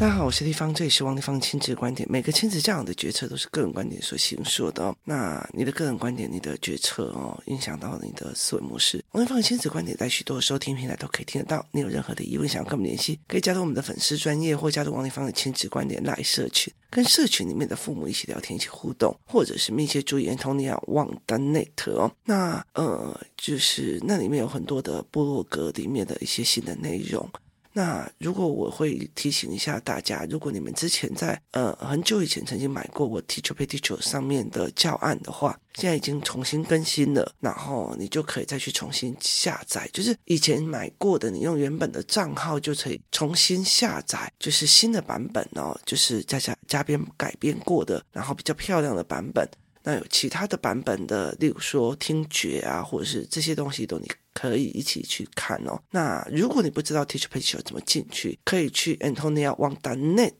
大家好，我是丽芳，这里是王丽芳亲子观点。每个亲子教养的决策都是个人观点所形塑的哦。那你的个人观点，你的决策哦，影响到你的思维模式。王丽芳亲子观点在许多收听平台都可以听得到。你有任何的疑问想要跟我们联系，可以加入我们的粉丝专业，或加入王丽芳的亲子观点赖社群，跟社群里面的父母一起聊天，一起互动，或者是密切注意 Antonia Wang 的 Net 哦。那呃，就是那里面有很多的部落格里面的一些新的内容。那如果我会提醒一下大家，如果你们之前在呃很久以前曾经买过我 Teacher Pay Teacher 上面的教案的话，现在已经重新更新了，然后你就可以再去重新下载。就是以前买过的，你用原本的账号就可以重新下载，就是新的版本哦，就是加加加编改编过的，然后比较漂亮的版本。那有其他的版本的，例如说听觉啊，或者是这些东西都你可以一起去看哦。那如果你不知道 TeacherPage 怎么进去，可以去 Antonia Wang Net，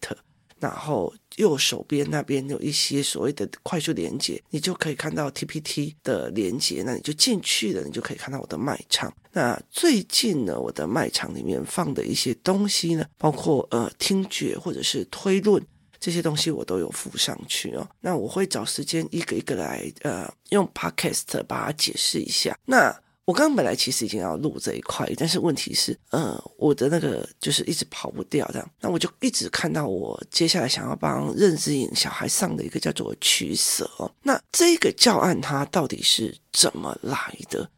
然后右手边那边有一些所谓的快速连接，你就可以看到 TPT 的连接，那你就进去了，你就可以看到我的卖场。那最近呢，我的卖场里面放的一些东西呢，包括呃听觉或者是推论。这些东西我都有附上去哦，那我会找时间一个一个来，呃，用 podcast 把它解释一下。那我刚刚本来其实已经要录这一块，但是问题是，呃，我的那个就是一直跑不掉这样，那我就一直看到我接下来想要帮认知颖小孩上的一个叫做取舍。那这个教案它到底是怎么来的？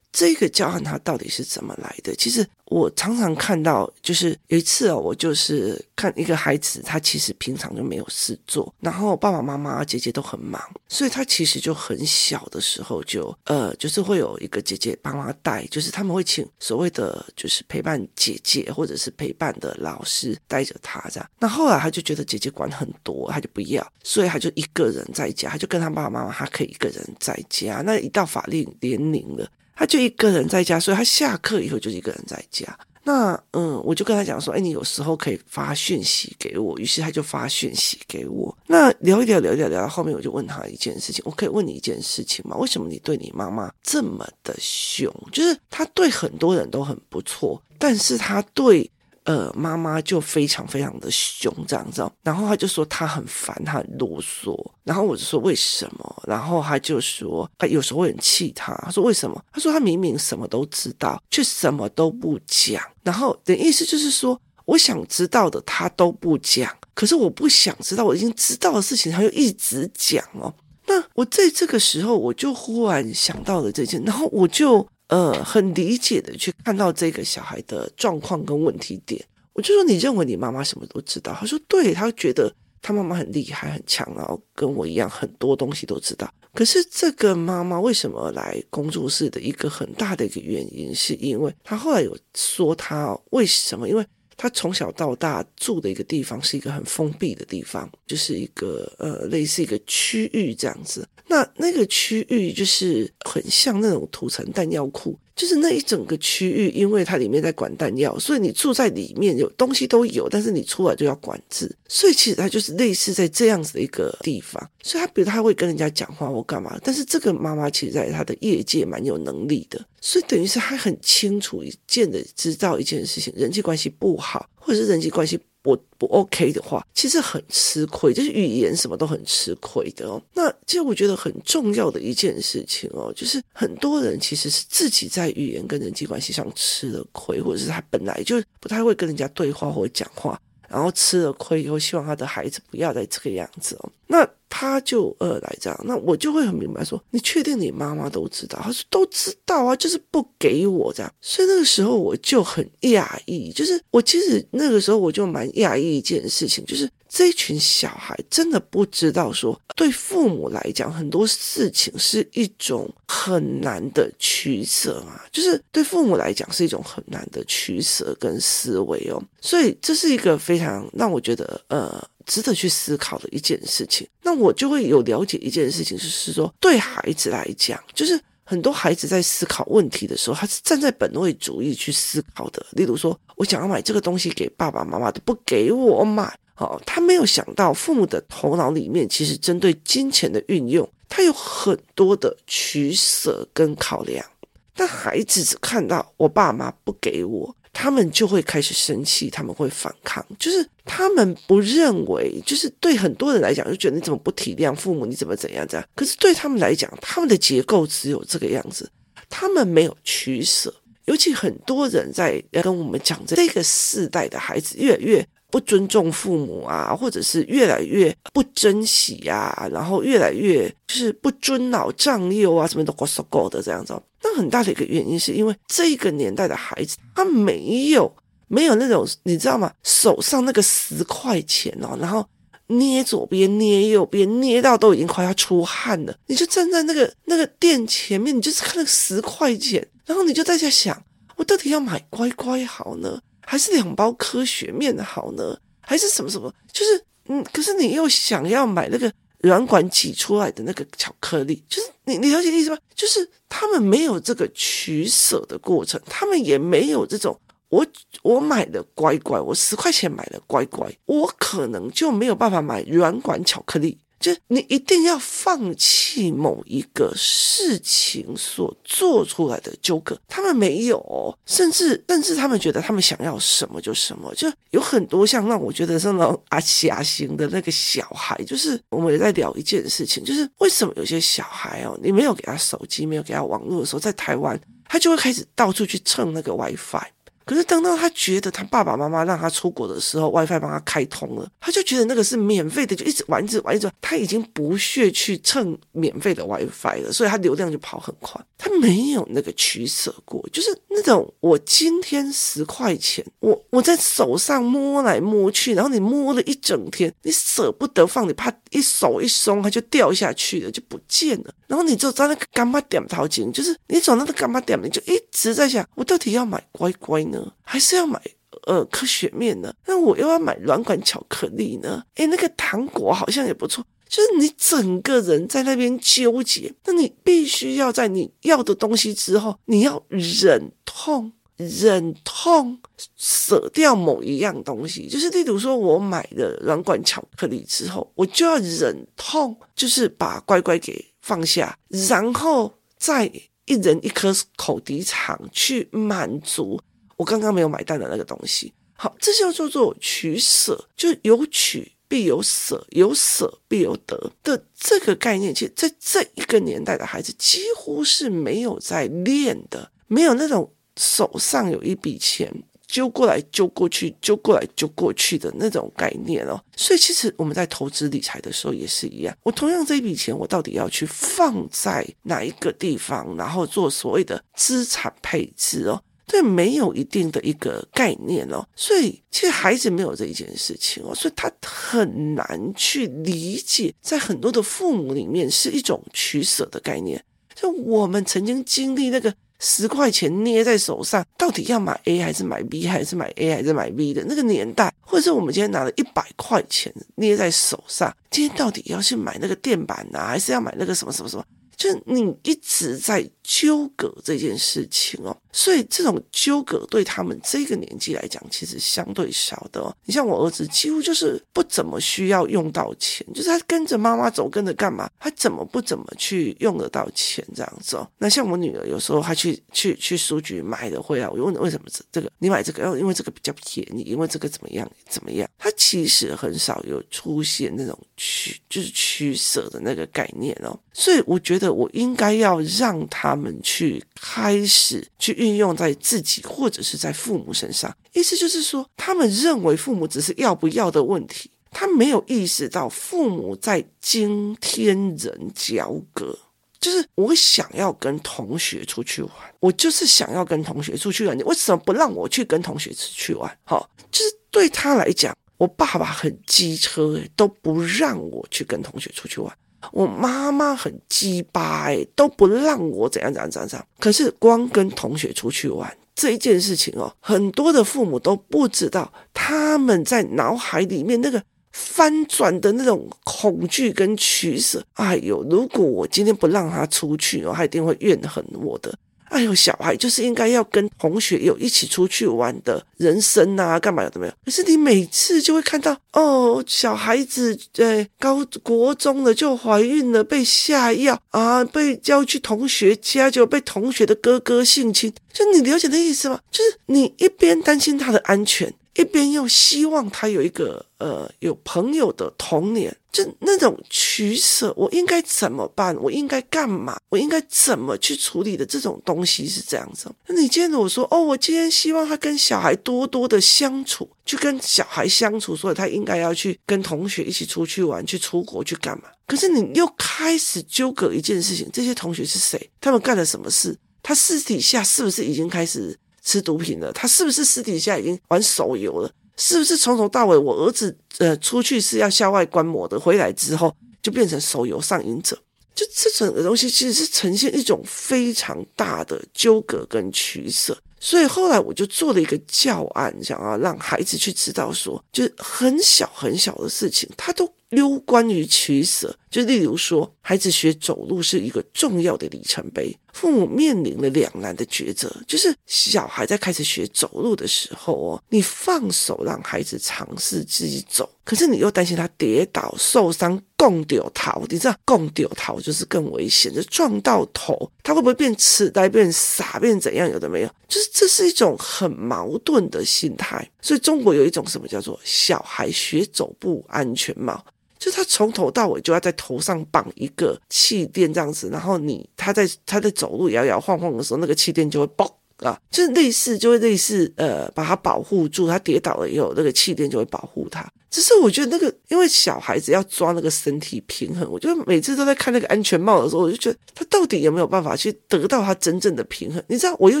这个教案它到底是怎么来的？其实我常常看到，就是有一次哦，我就是看一个孩子，他其实平常就没有事做，然后爸爸妈妈、姐姐都很忙，所以他其实就很小的时候就呃，就是会有一个姐姐帮他带，就是他们会请所谓的就是陪伴姐姐或者是陪伴的老师带着他这样。那后来他就觉得姐姐管很多，他就不要，所以他就一个人在家，他就跟他爸爸妈妈，他可以一个人在家。那一到法定年龄了。他就一个人在家，所以他下课以后就一个人在家。那嗯，我就跟他讲说，哎，你有时候可以发讯息给我。于是他就发讯息给我。那聊一聊，聊一聊，聊到后面，我就问他一件事情：我可以问你一件事情吗？为什么你对你妈妈这么的凶？就是他对很多人都很不错，但是他对。呃，妈妈就非常非常的凶，这样子。然后他就说他很烦，他很啰嗦。然后我就说为什么？然后他就说，他有时候会很气他。他说为什么？他说他明明什么都知道，却什么都不讲。然后的意思就是说，我想知道的他都不讲，可是我不想知道我已经知道的事情，他就一直讲哦。那我在这个时候，我就忽然想到了这件，然后我就。呃，很理解的去看到这个小孩的状况跟问题点，我就说，你认为你妈妈什么都知道？他说对，他觉得他妈妈很厉害很强，然后跟我一样很多东西都知道。可是这个妈妈为什么来工作室的一个很大的一个原因，是因为她后来有说她为什么？因为他从小到大住的一个地方是一个很封闭的地方，就是一个呃类似一个区域这样子。那那个区域就是很像那种土层弹药库，就是那一整个区域，因为它里面在管弹药，所以你住在里面有东西都有，但是你出来就要管制，所以其实它就是类似在这样子的一个地方。所以他比如他会跟人家讲话或干嘛，但是这个妈妈其实在他的业界蛮有能力的，所以等于是他很清楚一件的知道一件事情，人际关系不好，或者是人际关系。我不 OK 的话，其实很吃亏，就是语言什么都很吃亏的哦。那其实我觉得很重要的一件事情哦，就是很多人其实是自己在语言跟人际关系上吃了亏，或者是他本来就不太会跟人家对话或讲话。然后吃了亏以后，希望他的孩子不要再这个样子哦。那他就呃来这样，那我就会很明白说，你确定你妈妈都知道？他说都知道啊，就是不给我这样。所以那个时候我就很讶异，就是我其实那个时候我就蛮讶异一件事情，就是。这群小孩真的不知道说，对父母来讲，很多事情是一种很难的取舍啊，就是对父母来讲是一种很难的取舍跟思维哦，所以这是一个非常让我觉得呃值得去思考的一件事情。那我就会有了解一件事情，就是说对孩子来讲，就是很多孩子在思考问题的时候，他是站在本位主义去思考的。例如说，我想要买这个东西给爸爸妈妈，都不给我买。哦，他没有想到父母的头脑里面其实针对金钱的运用，他有很多的取舍跟考量。但孩子只看到我爸妈不给我，他们就会开始生气，他们会反抗，就是他们不认为，就是对很多人来讲，就觉得你怎么不体谅父母，你怎么怎样这样？可是对他们来讲，他们的结构只有这个样子，他们没有取舍。尤其很多人在跟我们讲，这个世代的孩子越来越不尊重父母啊，或者是越来越不珍惜啊，然后越来越就是不尊老长幼啊，什么都过说过的这样子。很大的一个原因是因为这个年代的孩子，他没有没有那种你知道吗？手上那个十块钱哦，然后捏左边捏右边，捏到都已经快要出汗了，你就站在那个那个店前面，你就是看那十块钱，然后你就在家想，我到底要买乖乖好呢，还是两包科学面好呢，还是什么什么？就是嗯，可是你又想要买那个。软管挤出来的那个巧克力，就是你，你了解意思吗？就是他们没有这个取舍的过程，他们也没有这种我我买的乖乖，我十块钱买的乖乖，我可能就没有办法买软管巧克力。就你一定要放弃某一个事情所做出来的纠葛，他们没有，甚至甚至他们觉得他们想要什么就什么，就有很多像让我觉得是那种阿霞型的那个小孩，就是我们也在聊一件事情，就是为什么有些小孩哦，你没有给他手机，没有给他网络的时候，在台湾他就会开始到处去蹭那个 WiFi。可是等到他觉得他爸爸妈妈让他出国的时候，WiFi 帮他开通了，他就觉得那个是免费的，就一直玩，一玩，一玩。他已经不屑去蹭免费的 WiFi 了，所以他流量就跑很快。他没有那个取舍过，就是那种我今天十块钱，我我在手上摸来摸去，然后你摸了一整天，你舍不得放，你怕一手一松它就掉下去了，就不见了。然后你就在那个柑仔店淘金，就是你走那个柑仔店，你就一直在想，我到底要买乖乖呢？还是要买呃科学面呢？那我又要买软管巧克力呢？诶，那个糖果好像也不错。就是你整个人在那边纠结，那你必须要在你要的东西之后，你要忍痛忍痛舍掉某一样东西。就是例如说，我买了软管巧克力之后，我就要忍痛，就是把乖乖给放下，然后再一人一颗口笛肠去满足。我刚刚没有买单的那个东西，好，这叫做做取舍，就有取必有舍，有舍必有得的这个概念。其实，在这一个年代的孩子，几乎是没有在练的，没有那种手上有一笔钱，揪过来揪过去，揪过来揪过去的那种概念哦。所以，其实我们在投资理财的时候也是一样，我同样这一笔钱，我到底要去放在哪一个地方，然后做所谓的资产配置哦。对，没有一定的一个概念哦，所以其实孩子没有这一件事情哦，所以他很难去理解，在很多的父母里面是一种取舍的概念。就我们曾经经历那个十块钱捏在手上，到底要买 A 还是买 B，还是买 A 还是买 B 的那个年代，或者是我们今天拿了一百块钱捏在手上，今天到底要去买那个垫板呢，还是要买那个什么什么什么？就你一直在纠葛这件事情哦，所以这种纠葛对他们这个年纪来讲，其实相对少的哦。你像我儿子，几乎就是不怎么需要用到钱，就是他跟着妈妈走，跟着干嘛，他怎么不怎么去用得到钱这样子哦。那像我女儿，有时候她去去去书局买的回来，我问为什么这这个你买这个？要因为这个比较便宜，因为这个怎么样怎么样？他其实很少有出现那种取就是取舍的那个概念哦。所以我觉得。我应该要让他们去开始去运用在自己或者是在父母身上，意思就是说，他们认为父母只是要不要的问题，他没有意识到父母在惊天人交割。就是我想要跟同学出去玩，我就是想要跟同学出去玩，你为什么不让我去跟同学出去玩？好，就是对他来讲，我爸爸很机车，都不让我去跟同学出去玩。我妈妈很鸡巴哎，都不让我怎样怎样怎样怎样。可是光跟同学出去玩这一件事情哦，很多的父母都不知道，他们在脑海里面那个翻转的那种恐惧跟取舍。哎呦，如果我今天不让他出去哦，他一定会怨恨我的。哎呦，小孩就是应该要跟同学有一起出去玩的人生啊，干嘛有的没有？可是你每次就会看到哦，小孩子在高国中了就怀孕了，被下药啊，被叫去同学家就被同学的哥哥性侵，就你了解那意思吗？就是你一边担心他的安全。一边又希望他有一个呃有朋友的童年，就那种取舍，我应该怎么办？我应该干嘛？我应该怎么去处理的这种东西是这样子。那你今天我说哦，我今天希望他跟小孩多多的相处，去跟小孩相处，所以他应该要去跟同学一起出去玩，去出国去干嘛？可是你又开始纠葛一件事情：这些同学是谁？他们干了什么事？他私底下是不是已经开始？吃毒品了，他是不是私底下已经玩手游了？是不是从头到尾我儿子呃出去是要校外观摩的，回来之后就变成手游上瘾者？就这整个东西其实是呈现一种非常大的纠葛跟取舍。所以后来我就做了一个教案，想要让孩子去知道说，就是很小很小的事情，他都。溜关于取舍，就例如说，孩子学走路是一个重要的里程碑，父母面临了两难的抉择，就是小孩在开始学走路的时候哦，你放手让孩子尝试自己走，可是你又担心他跌倒受伤，共丢头，你知道共丢头就是更危险，就撞到头，他会不会变痴呆、变傻、变怎样？有的没有，就是这是一种很矛盾的心态。所以中国有一种什么叫做小孩学走步安全帽。就他从头到尾就要在头上绑一个气垫这样子，然后你他在他在走路摇摇晃晃的时候，那个气垫就会爆啊，就是类似就会类似呃把他保护住，他跌倒了以后，那个气垫就会保护他。只是我觉得那个，因为小孩子要抓那个身体平衡，我觉得每次都在看那个安全帽的时候，我就觉得他到底有没有办法去得到他真正的平衡？你知道，我又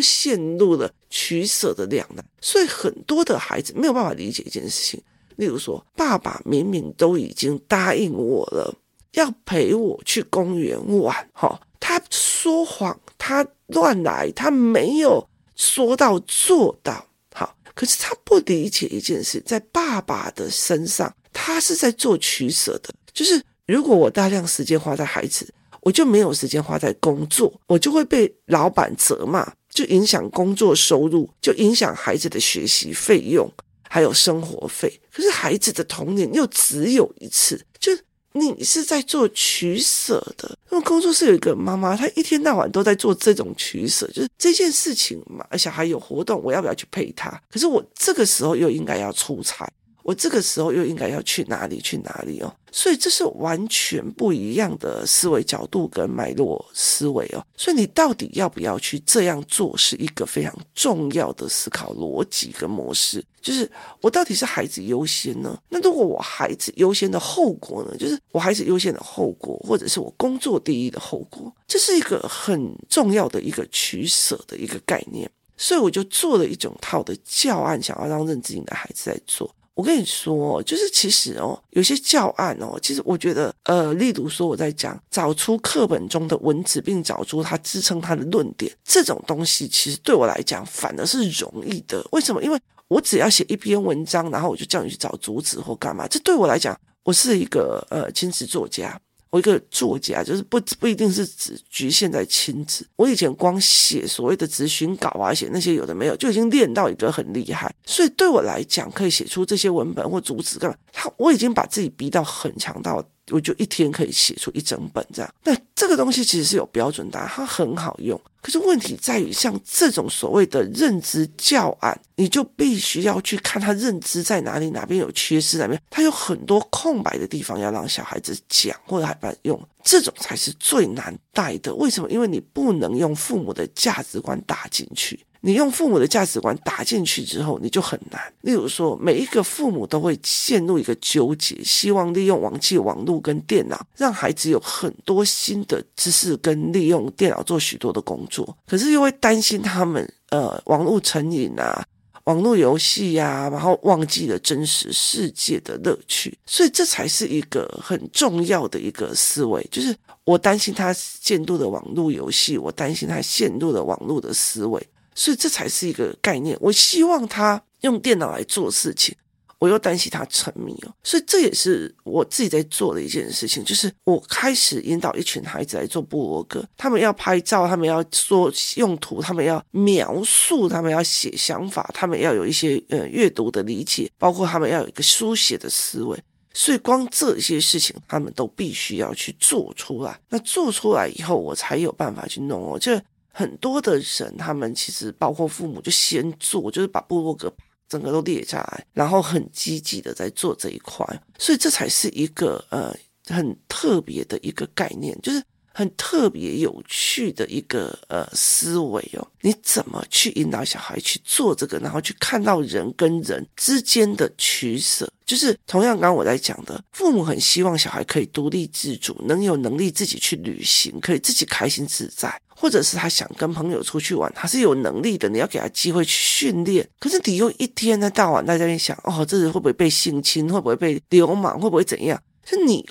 陷入了取舍的两难，所以很多的孩子没有办法理解一件事情。例如说，爸爸明明都已经答应我了，要陪我去公园玩，哈，他说谎，他乱来，他没有说到做到，好，可是他不理解一件事，在爸爸的身上，他是在做取舍的，就是如果我大量时间花在孩子，我就没有时间花在工作，我就会被老板责骂，就影响工作收入，就影响孩子的学习费用。还有生活费，可是孩子的童年又只有一次，就你是在做取舍的。因为工作室有一个妈妈，她一天到晚都在做这种取舍，就是这件事情嘛，小孩有活动，我要不要去陪他？可是我这个时候又应该要出差。我这个时候又应该要去哪里？去哪里哦？所以这是完全不一样的思维角度跟脉络思维哦。所以你到底要不要去这样做，是一个非常重要的思考逻辑跟模式。就是我到底是孩子优先呢？那如果我孩子优先的后果呢？就是我孩子优先的后果，或者是我工作第一的后果，这是一个很重要的一个取舍的一个概念。所以我就做了一整套的教案，想要让认知型的孩子在做。我跟你说，就是其实哦，有些教案哦，其实我觉得，呃，例如说我在讲找出课本中的文字，并找出它支撑它的论点，这种东西其实对我来讲反而是容易的。为什么？因为我只要写一篇文章，然后我就叫你去找主旨或干嘛，这对我来讲，我是一个呃亲子作家。我一个作家，就是不不一定是只局限在亲子。我以前光写所谓的咨询稿啊，写那些有的没有，就已经练到一个很厉害。所以对我来讲，可以写出这些文本或主旨干嘛？他我已经把自己逼到很强大。我就一天可以写出一整本这样，那这个东西其实是有标准答案，它很好用。可是问题在于，像这种所谓的认知教案，你就必须要去看他认知在哪里，哪边有缺失，哪边他有很多空白的地方要让小孩子讲或者还不用，这种才是最难带的。为什么？因为你不能用父母的价值观打进去。你用父母的价值观打进去之后，你就很难。例如说，每一个父母都会陷入一个纠结，希望利用网际网络跟电脑，让孩子有很多新的知识跟利用电脑做许多的工作，可是又会担心他们呃网络成瘾啊、网络游戏呀，然后忘记了真实世界的乐趣。所以这才是一个很重要的一个思维，就是我担心他陷入的网络游戏，我担心他陷入的网络的思维。所以这才是一个概念。我希望他用电脑来做事情，我又担心他沉迷哦，所以这也是我自己在做的一件事情，就是我开始引导一群孩子来做部落格，他们要拍照，他们要说用途，他们要描述，他们要写想法，他们要有一些呃阅读的理解，包括他们要有一个书写的思维。所以，光这些事情，他们都必须要去做出来。那做出来以后，我才有办法去弄哦。就很多的人，他们其实包括父母，就先做，就是把部落格整个都列下来，然后很积极的在做这一块。所以，这才是一个呃很特别的一个概念，就是。很特别有趣的一个呃思维哦，你怎么去引导小孩去做这个，然后去看到人跟人之间的取舍？就是同样刚刚我在讲的，父母很希望小孩可以独立自主，能有能力自己去旅行，可以自己开心自在，或者是他想跟朋友出去玩，他是有能力的，你要给他机会去训练。可是你又一天呢到晚在那边想，哦，这人会不会被性侵？会不会被流氓？会不会怎样？是你。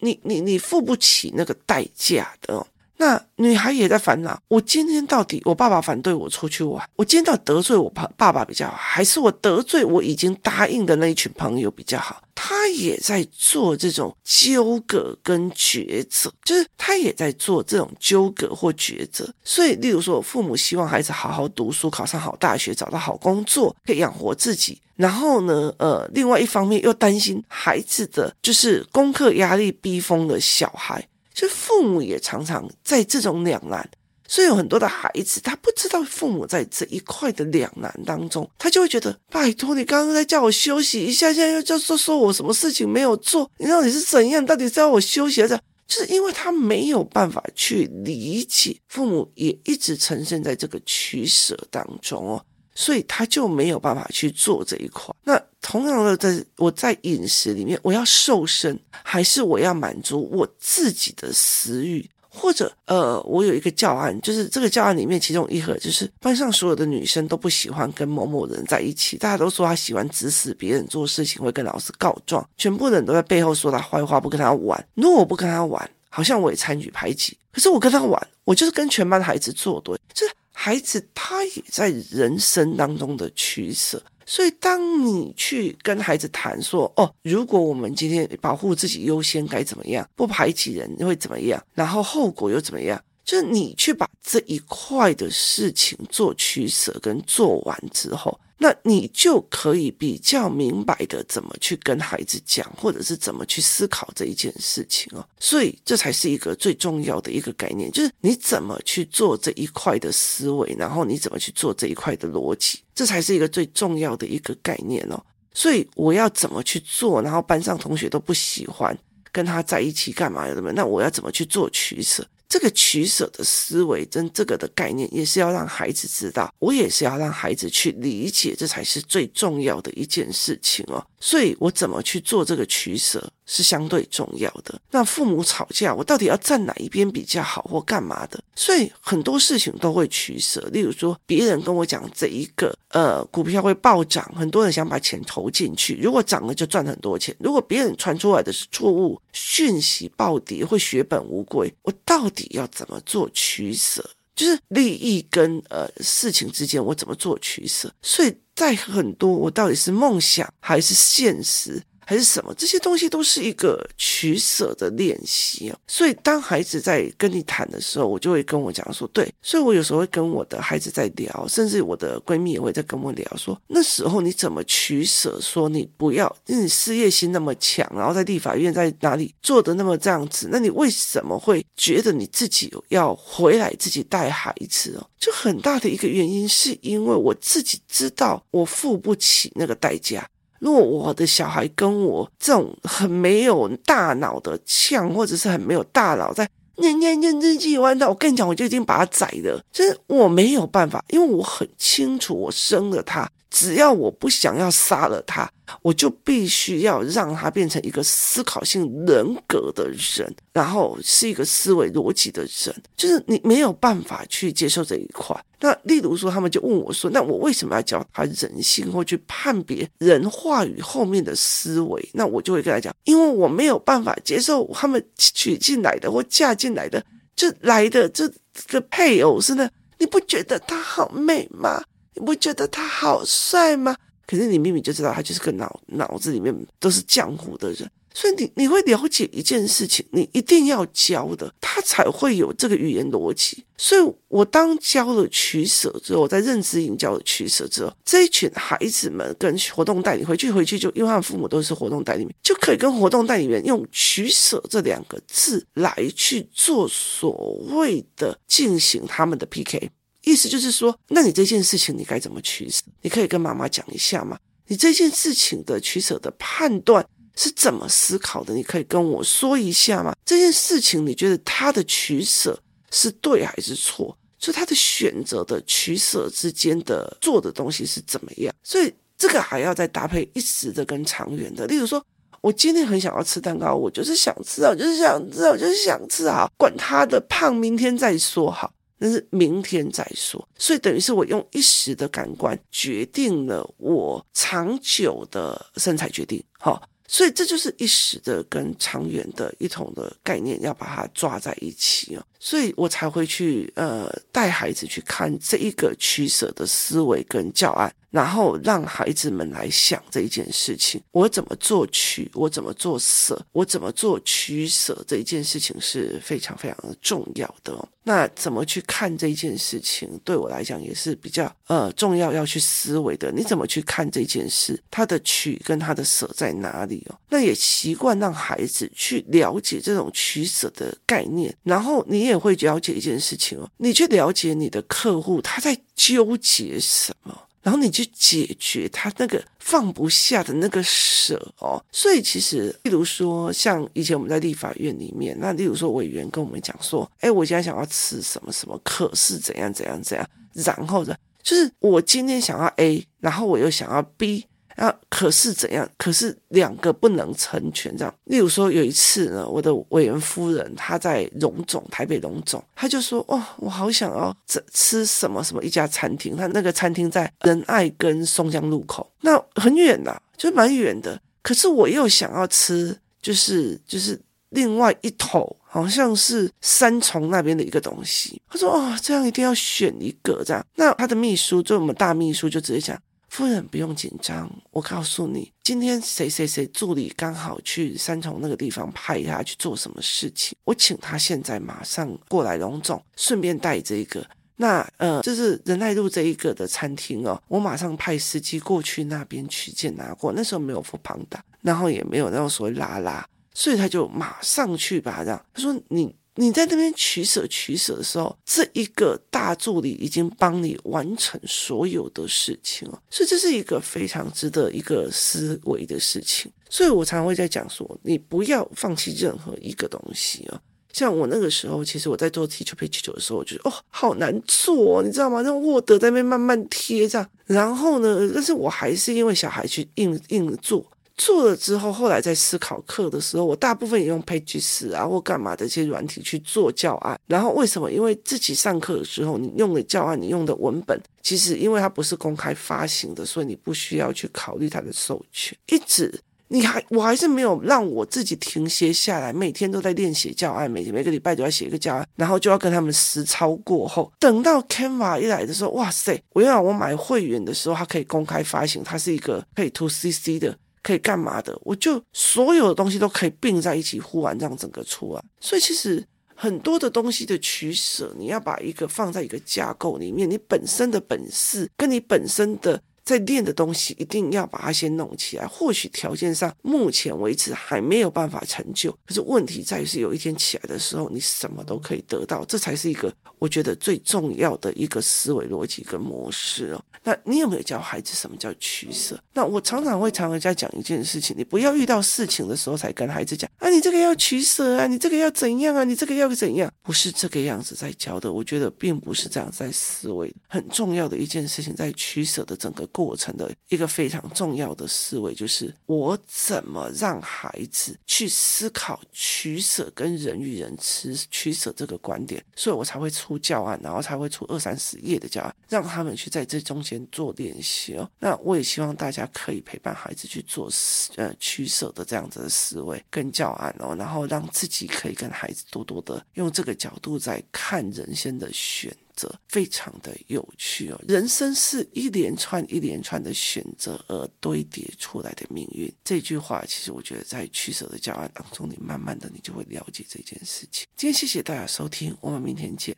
你你你付不起那个代价的。那女孩也在烦恼，我今天到底我爸爸反对我出去玩，我今天到底得罪我爸爸爸比较好，还是我得罪我已经答应的那一群朋友比较好？他也在做这种纠葛跟抉择，就是他也在做这种纠葛或抉择。所以，例如说，父母希望孩子好好读书，考上好大学，找到好工作，可以养活自己。然后呢，呃，另外一方面又担心孩子的就是功课压力逼疯了小孩。其实父母也常常在这种两难，所以有很多的孩子他不知道父母在这一块的两难当中，他就会觉得拜托你刚刚在叫我休息一下，现在又就说说我什么事情没有做，你到底是怎样？到底是要我休息还是？就是因为他没有办法去理解，父母也一直呈现在这个取舍当中哦。所以他就没有办法去做这一块。那同样的，在我在饮食里面，我要瘦身，还是我要满足我自己的私欲？或者，呃，我有一个教案，就是这个教案里面其中一盒，就是班上所有的女生都不喜欢跟某某人在一起，大家都说他喜欢指使别人做事情，会跟老师告状，全部人都在背后说他坏话，不跟他玩。如果我不跟他玩，好像我也参与排挤。可是我跟他玩，我就是跟全班的孩子作对，就是。孩子他也在人生当中的取舍，所以当你去跟孩子谈说：“哦，如果我们今天保护自己优先该怎么样？不排挤人会怎么样？然后后果又怎么样？”就是你去把这一块的事情做取舍跟做完之后。那你就可以比较明白的怎么去跟孩子讲，或者是怎么去思考这一件事情哦。所以这才是一个最重要的一个概念，就是你怎么去做这一块的思维，然后你怎么去做这一块的逻辑，这才是一个最重要的一个概念哦。所以我要怎么去做，然后班上同学都不喜欢跟他在一起干嘛的？那我要怎么去做取舍？这个取舍的思维跟这个的概念，也是要让孩子知道，我也是要让孩子去理解，这才是最重要的一件事情哦。所以我怎么去做这个取舍？是相对重要的。那父母吵架，我到底要站哪一边比较好，或干嘛的？所以很多事情都会取舍。例如说，别人跟我讲这一个呃股票会暴涨，很多人想把钱投进去，如果涨了就赚很多钱。如果别人传出来的是错误讯息，暴跌会血本无归。我到底要怎么做取舍？就是利益跟呃事情之间，我怎么做取舍？所以在很多，我到底是梦想还是现实？还是什么？这些东西都是一个取舍的练习啊。所以当孩子在跟你谈的时候，我就会跟我讲说，对。所以我有时候会跟我的孩子在聊，甚至我的闺蜜也会在跟我聊说，那时候你怎么取舍？说你不要，你事业心那么强，然后在立法院在哪里做的那么这样子，那你为什么会觉得你自己要回来自己带孩子哦？就很大的一个原因是因为我自己知道我付不起那个代价。如果我的小孩跟我这种很没有大脑的呛，或者是很没有大脑在念念念日记弯道，我跟你讲，我就已经把他宰了。就是我没有办法，因为我很清楚，我生了他。只要我不想要杀了他，我就必须要让他变成一个思考性人格的人，然后是一个思维逻辑的人。就是你没有办法去接受这一块。那例如说，他们就问我说：“那我为什么要教他人性，或去判别人话语后面的思维？”那我就会跟他讲：“因为我没有办法接受他们娶进来的或嫁进来的，就来的这个配偶是呢，你不觉得他好美吗？”你不觉得他好帅吗？可是你明明就知道他就是个脑脑子里面都是浆糊的人。所以你你会了解一件事情，你一定要教的，他才会有这个语言逻辑。所以我当教了取舍之后，我在认知营教了取舍之后，这一群孩子们跟活动代理回去回去就，因为他们父母都是活动代理，就可以跟活动代理员用取舍这两个字来去做所谓的进行他们的 PK。意思就是说，那你这件事情你该怎么取舍？你可以跟妈妈讲一下吗？你这件事情的取舍的判断。是怎么思考的？你可以跟我说一下吗？这件事情你觉得他的取舍是对还是错？就他的选择的取舍之间的做的东西是怎么样？所以这个还要再搭配一时的跟长远的。例如说，我今天很想要吃蛋糕，我就是想吃啊，我就是想吃啊，我就是想吃啊，管他的胖，明天再说好，但是明天再说。所以等于是我用一时的感官决定了我长久的身材决定，好。所以这就是一时的跟长远的一同的概念，要把它抓在一起哦。所以我才会去呃带孩子去看这一个取舍的思维跟教案，然后让孩子们来想这一件事情：我怎么做取，我怎么做舍，我怎么做取舍这一件事情是非常非常重要的哦。那怎么去看这件事情，对我来讲也是比较呃重要要去思维的。你怎么去看这件事，它的取跟它的舍在哪里哦？那也习惯让孩子去了解这种取舍的概念，然后你也。也会了解一件事情哦，你去了解你的客户他在纠结什么，然后你去解决他那个放不下的那个舍哦。所以其实，例如说，像以前我们在立法院里面，那例如说委员跟我们讲说，哎，我现在想要吃什么什么，可是怎样怎样怎样，然后呢，就是我今天想要 A，然后我又想要 B。啊，可是怎样？可是两个不能成全这样。例如说，有一次呢，我的委员夫人她在荣总，台北荣总，她就说：“哦，我好想要吃吃什么什么一家餐厅，她那个餐厅在仁爱跟松江路口，那很远呐、啊，就蛮远的。可是我又想要吃，就是就是另外一头，好像是三重那边的一个东西。她说：哦，这样一定要选一个这样。那他的秘书，就我们大秘书，就直接讲。”夫人不用紧张，我告诉你，今天谁谁谁助理刚好去三重那个地方派他去做什么事情，我请他现在马上过来荣总，顺便带这个。那呃，就是仁爱路这一个的餐厅哦，我马上派司机过去那边取件拿过。那时候没有 foodpanda，然后也没有那种所谓拉拉，所以他就马上去把他这样。他说你。你在那边取舍取舍的时候，这一个大助理已经帮你完成所有的事情了，所以这是一个非常值得一个思维的事情。所以我常常会在讲说，你不要放弃任何一个东西啊。像我那个时候，其实我在做 Teach to Pay 的时候，我觉得哦，好难做，你知道吗？那 Word 在那边慢慢贴这样，然后呢，但是我还是因为小孩去硬硬做。做了之后，后来在思考课的时候，我大部分也用 Pages 啊或干嘛的这些软体去做教案。然后为什么？因为自己上课的时候，你用的教案，你用的文本，其实因为它不是公开发行的，所以你不需要去考虑它的授权。一直，你还我还是没有让我自己停歇下来，每天都在练写教案，每每个礼拜都要写一个教案，然后就要跟他们实操过后，等到 Canva 一来的时候，哇塞！我要我买会员的时候，它可以公开发行，它是一个可以 To CC 的。可以干嘛的？我就所有的东西都可以并在一起，呼完这样整个出来。所以其实很多的东西的取舍，你要把一个放在一个架构里面，你本身的本事跟你本身的。在练的东西一定要把它先弄起来。或许条件上目前为止还没有办法成就，可是问题在于是有一天起来的时候，你什么都可以得到，这才是一个我觉得最重要的一个思维逻辑跟模式哦。那你有没有教孩子什么叫取舍？那我常常会常常在讲一件事情，你不要遇到事情的时候才跟孩子讲啊，你这个要取舍啊，你这个要怎样啊，你这个要怎样？不是这个样子在教的，我觉得并不是这样在思维。很重要的一件事情，在取舍的整个。过程的一个非常重要的思维，就是我怎么让孩子去思考取舍跟人与人吃取舍这个观点，所以我才会出教案，然后才会出二三十页的教案，让他们去在这中间做练习哦。那我也希望大家可以陪伴孩子去做呃取舍的这样子的思维跟教案哦，然后让自己可以跟孩子多多的用这个角度在看人生的选。择，非常的有趣哦。人生是一连串一连串的选择而堆叠出来的命运。这句话其实我觉得在取舍的教案当中，你慢慢的你就会了解这件事情。今天谢谢大家收听，我们明天见。